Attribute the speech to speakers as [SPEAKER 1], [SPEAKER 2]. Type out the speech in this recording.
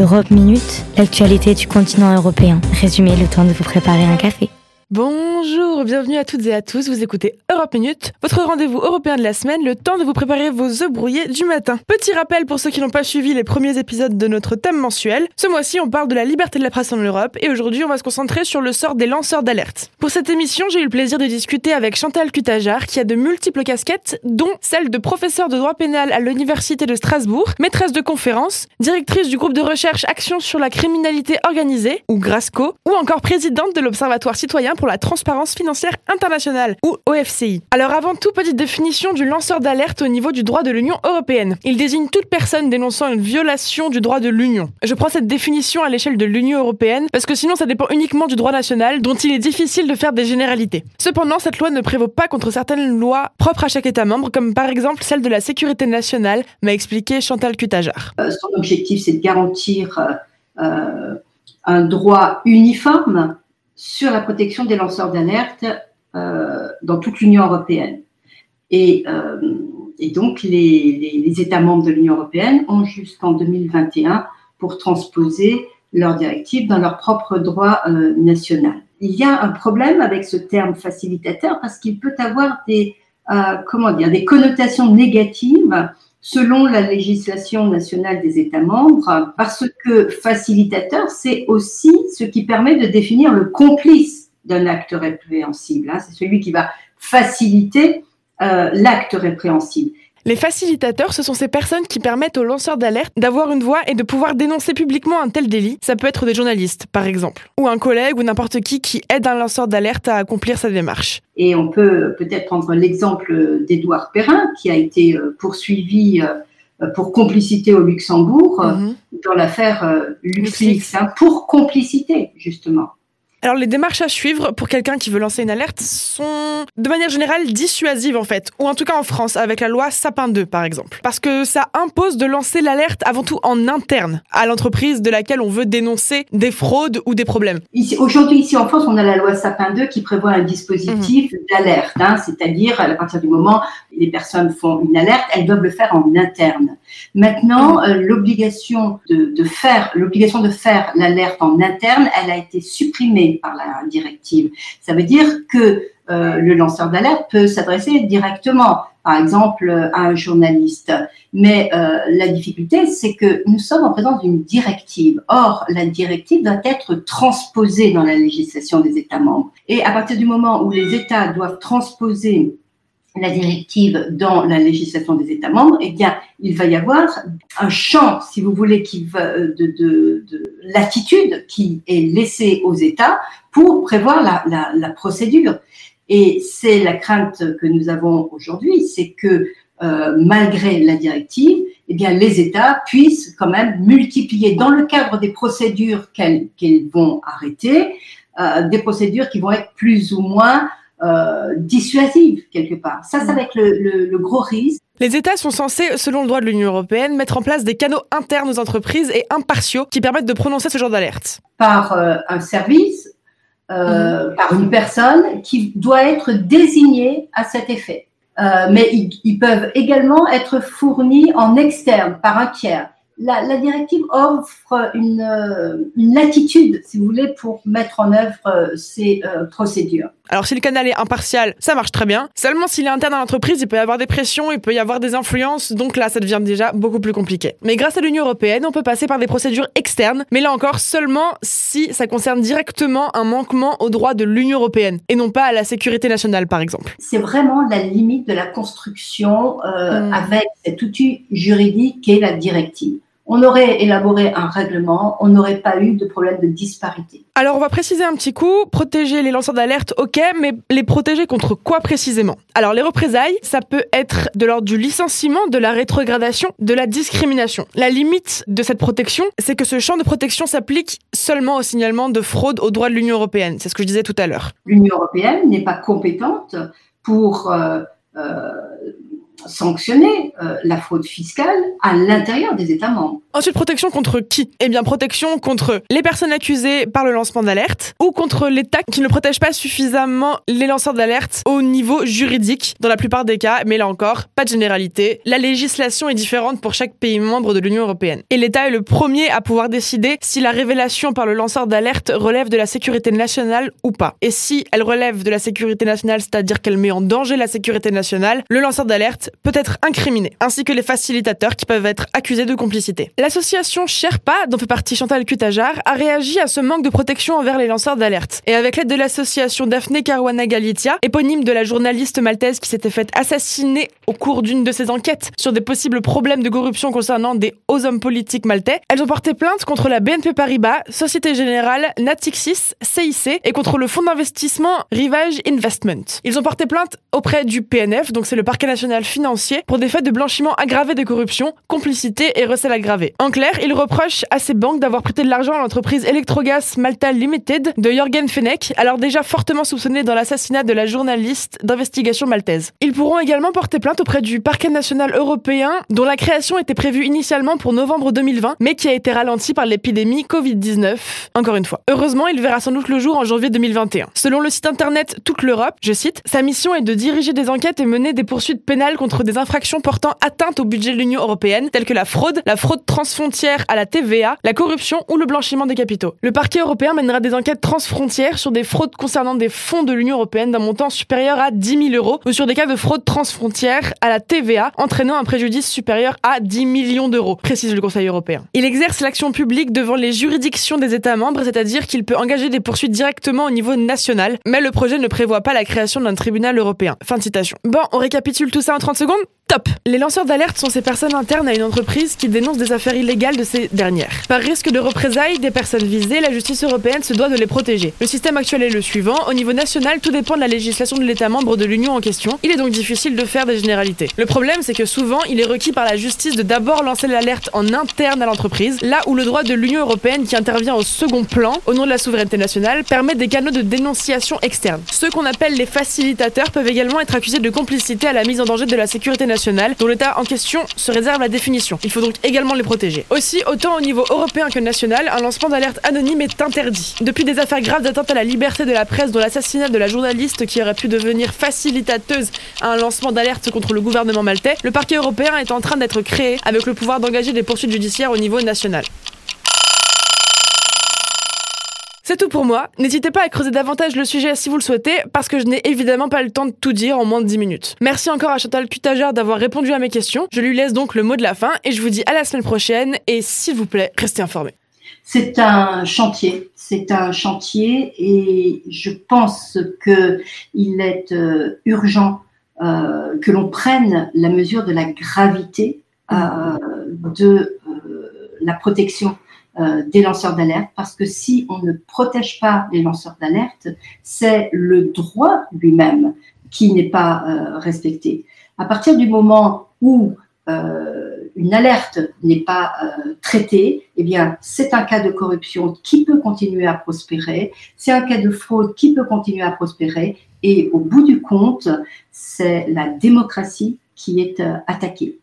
[SPEAKER 1] Europe Minute, l'actualité du continent européen. Résumé le temps de vous préparer un café.
[SPEAKER 2] Bonjour, bienvenue à toutes et à tous. Vous écoutez Europe Minute, votre rendez-vous européen de la semaine, le temps de vous préparer vos œufs brouillés du matin. Petit rappel pour ceux qui n'ont pas suivi les premiers épisodes de notre thème mensuel. Ce mois-ci, on parle de la liberté de la presse en Europe et aujourd'hui, on va se concentrer sur le sort des lanceurs d'alerte. Pour cette émission, j'ai eu le plaisir de discuter avec Chantal Cutajar qui a de multiples casquettes, dont celle de professeur de droit pénal à l'Université de Strasbourg, maîtresse de conférences, directrice du groupe de recherche Action sur la criminalité organisée, ou GRASCO, ou encore présidente de l'Observatoire citoyen pour la transparence financière internationale, ou OFCI. Alors avant tout, petite définition du lanceur d'alerte au niveau du droit de l'Union européenne. Il désigne toute personne dénonçant une violation du droit de l'Union. Je prends cette définition à l'échelle de l'Union européenne parce que sinon ça dépend uniquement du droit national dont il est difficile de faire des généralités. Cependant, cette loi ne prévaut pas contre certaines lois propres à chaque État membre, comme par exemple celle de la sécurité nationale, m'a expliqué Chantal Cutajar.
[SPEAKER 3] Euh, son objectif, c'est de garantir euh, euh, un droit uniforme sur la protection des lanceurs d'alerte euh, dans toute l'Union européenne. Et, euh, donc, les, États membres de l'Union européenne ont jusqu'en 2021 pour transposer leurs directives dans leur propre droit euh, national. Il y a un problème avec ce terme facilitateur parce qu'il peut avoir des, euh, comment dire, des connotations négatives selon la législation nationale des États membres, parce que facilitateur, c'est aussi ce qui permet de définir le complice d'un acte répréhensible. Hein. C'est celui qui va faciliter euh, l'acte répréhensible.
[SPEAKER 2] Les facilitateurs, ce sont ces personnes qui permettent aux lanceurs d'alerte d'avoir une voix et de pouvoir dénoncer publiquement un tel délit. Ça peut être des journalistes, par exemple, ou un collègue ou n'importe qui qui aide un lanceur d'alerte à accomplir sa démarche.
[SPEAKER 3] Et on peut peut-être prendre l'exemple d'Edouard Perrin, qui a été euh, poursuivi euh, pour complicité au Luxembourg mhm. dans l'affaire euh, LuxLeaks, hein, pour complicité, justement.
[SPEAKER 2] Alors les démarches à suivre pour quelqu'un qui veut lancer une alerte sont de manière générale dissuasives en fait, ou en tout cas en France avec la loi Sapin 2 par exemple. Parce que ça impose de lancer l'alerte avant tout en interne à l'entreprise de laquelle on veut dénoncer des fraudes ou des problèmes.
[SPEAKER 3] Aujourd'hui ici en France on a la loi Sapin 2 qui prévoit un dispositif mhm. d'alerte, hein, c'est-à-dire à partir du moment où les personnes font une alerte, elles doivent le faire en interne. Maintenant euh, l'obligation de, de faire l'obligation de faire l'alerte en interne, elle a été supprimée par la directive. Ça veut dire que euh, le lanceur d'alerte peut s'adresser directement, par exemple, à un journaliste. Mais euh, la difficulté, c'est que nous sommes en présence d'une directive. Or, la directive doit être transposée dans la législation des États membres. Et à partir du moment où les États doivent transposer la directive dans la législation des États membres, eh bien, il va y avoir un champ, si vous voulez, qui va, de, de, de latitude qui est laissé aux États pour prévoir la, la, la procédure. Et c'est la crainte que nous avons aujourd'hui, c'est que euh, malgré la directive, eh bien, les États puissent quand même multiplier dans le cadre des procédures qu'elles vont arrêter, euh, des procédures qui vont être plus ou moins euh, dissuasive quelque part. Ça, ça va être le, gros risque.
[SPEAKER 2] Les États sont censés, selon le droit de l'Union européenne, mettre en place des canaux internes aux entreprises et impartiaux qui permettent de prononcer ce genre d'alerte.
[SPEAKER 3] Par euh, un service, euh, mhm. par une personne qui doit être désignée à cet effet. mais ils, peuvent également être fournis en externe par un tiers la, directive offre une, une, latitude, si vous voulez, pour mettre en œuvre ces euh, procédures.
[SPEAKER 2] Alors si le canal est impartial, ça marche très bien. Seulement s'il est interne à l'entreprise, il peut y avoir des pressions, il peut y avoir des influences, donc là ça devient déjà beaucoup plus compliqué. Mais grâce à l'Union européenne, on peut passer par des procédures externes, mais là encore seulement si ça concerne directement un manquement aux droits de l'Union européenne et non pas à la sécurité nationale par exemple.
[SPEAKER 3] C'est vraiment la limite de la construction hmm. avec cet outil juridique qu'est la directive on aurait élaboré un règlement, on n'aurait pas eu de problème de disparité.
[SPEAKER 2] Alors on va préciser un petit coup, protéger les lanceurs d'alerte, ok, mais les protéger contre quoi précisément? Alors les représailles, ça peut être de l'ordre du licenciement, de la rétrogradation, de la discrimination. La limite de cette protection, c'est que ce champ de protection s'applique seulement au signalement de fraude aux droits de l'Union européenne. C'est ce que je disais tout à l'heure.
[SPEAKER 3] L'Union européenne n'est pas compétente pour... Euh, euh, sanctionner euh, la fraude fiscale à l'intérieur des États membres.
[SPEAKER 2] Ensuite, protection contre qui? Eh bien, protection contre les personnes accusées par le lancement d'alerte ou contre l'État qui ne protège pas suffisamment les lanceurs d'alerte au niveau juridique dans la plupart des cas, mais là encore, pas de généralité. La législation est différente pour chaque pays membre de l'Union européenne. Et l'État est le premier à pouvoir décider si la révélation par le lanceur d'alerte relève de la sécurité nationale ou pas. Et si elle relève de la sécurité nationale, c'est-à-dire qu'elle met en danger la sécurité nationale, le lanceur d'alerte peut être incriminé, ainsi que les facilitateurs qui peuvent être accusés de complicité. L'association Sherpa, dont fait partie Chantal Cutajar, a réagi à ce manque de protection envers les lanceurs d'alerte. Et avec l'aide de l'association Daphne Caruana Galizia, éponyme de la journaliste maltaise qui s'était faite assassiner au cours d'une de ses enquêtes sur des possibles problèmes de corruption concernant des hauts hommes politiques maltais, elles ont porté plainte contre la BNP Paribas, Société Générale, Natixis, CIC et contre le fonds d'investissement Rivage Investment. Ils ont porté plainte auprès du PNF, donc c'est le parquet national financier, pour des faits de blanchiment aggravé de corruption, complicité et recel aggravé. En clair, ils reprochent à ces banques d'avoir prêté de l'argent à l'entreprise Electrogas Malta Limited de Jorgen Fenech, alors déjà fortement soupçonné dans l'assassinat de la journaliste d'investigation maltaise. Ils pourront également porter plainte auprès du parquet national européen, dont la création était prévue initialement pour novembre 2020, mais qui a été ralentie par l'épidémie Covid-19, encore une fois. Heureusement, il verra sans doute le jour en janvier 2021. Selon le site internet Toute l'Europe, je cite, sa mission est de diriger des enquêtes et mener des poursuites pénales contre des infractions portant atteinte au budget de l'Union européenne, telles que la fraude, la fraude transfrontière à la TVA, la corruption ou le blanchiment des capitaux. Le parquet européen mènera des enquêtes transfrontières sur des fraudes concernant des fonds de l'Union européenne d'un montant supérieur à 10 000 euros ou sur des cas de fraude transfrontière à la TVA entraînant un préjudice supérieur à 10 millions d'euros, précise le Conseil européen. Il exerce l'action publique devant les juridictions des États membres, c'est-à-dire qu'il peut engager des poursuites directement au niveau national, mais le projet ne prévoit pas la création d'un tribunal européen. Fin de citation. Bon, on récapitule tout ça en 30 secondes? Les lanceurs d'alerte sont ces personnes internes à une entreprise qui dénoncent des affaires illégales de ces dernières. Par risque de représailles des personnes visées, la justice européenne se doit de les protéger. Le système actuel est le suivant. Au niveau national, tout dépend de la législation de l'État membre de l'Union en question. Il est donc difficile de faire des généralités. Le problème, c'est que souvent, il est requis par la justice de d'abord lancer l'alerte en interne à l'entreprise, là où le droit de l'Union européenne qui intervient au second plan, au nom de la souveraineté nationale, permet des canaux de dénonciation externes. Ceux qu'on appelle les facilitateurs peuvent également être accusés de complicité à la mise en danger de la sécurité nationale dont l'État en question se réserve la définition. Il faut donc également les protéger. Aussi, autant au niveau européen que national, un lancement d'alerte anonyme est interdit. Depuis des affaires graves d'atteinte à la liberté de la presse, dont l'assassinat de la journaliste qui aurait pu devenir facilitateuse à un lancement d'alerte contre le gouvernement maltais, le parquet européen est en train d'être créé avec le pouvoir d'engager des poursuites judiciaires au niveau national. C'est tout pour moi. N'hésitez pas à creuser davantage le sujet si vous le souhaitez, parce que je n'ai évidemment pas le temps de tout dire en moins de 10 minutes. Merci encore à Chantal Cutager d'avoir répondu à mes questions. Je lui laisse donc le mot de la fin et je vous dis à la semaine prochaine et s'il vous plaît, restez informés.
[SPEAKER 3] C'est un chantier, c'est un chantier et je pense qu'il est euh, urgent euh, que l'on prenne la mesure de la gravité euh, de la protection euh, des lanceurs d'alerte, parce que si on ne protège pas les lanceurs d'alerte, c'est le droit lui-même qui n'est pas euh, respecté. À partir du moment où euh, une alerte n'est pas traitée, eh bien, c'est un cas de corruption qui peut continuer à prospérer, c'est un cas de fraude qui peut continuer à prospérer, et au bout du compte, c'est la démocratie qui est attaquée.